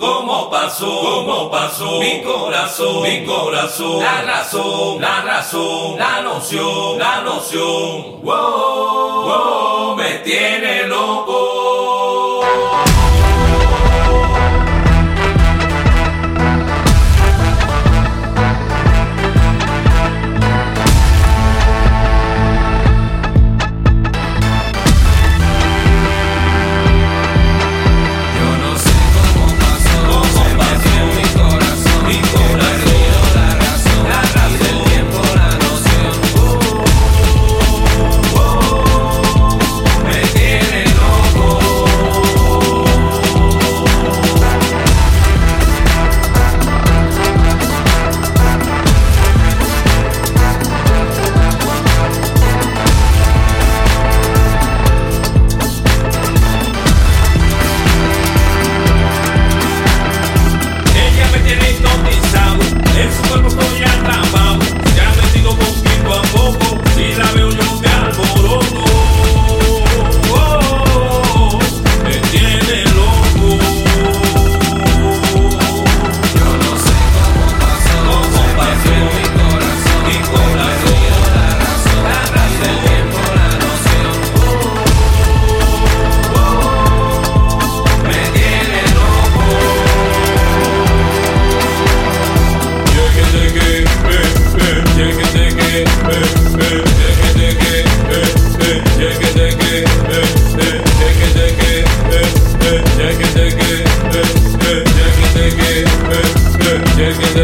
¿Cómo pasó? ¿Cómo pasó? Mi corazón, mi corazón, la razón, la razón, la noción, la noción. Wow, wow, me tiene loco.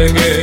again.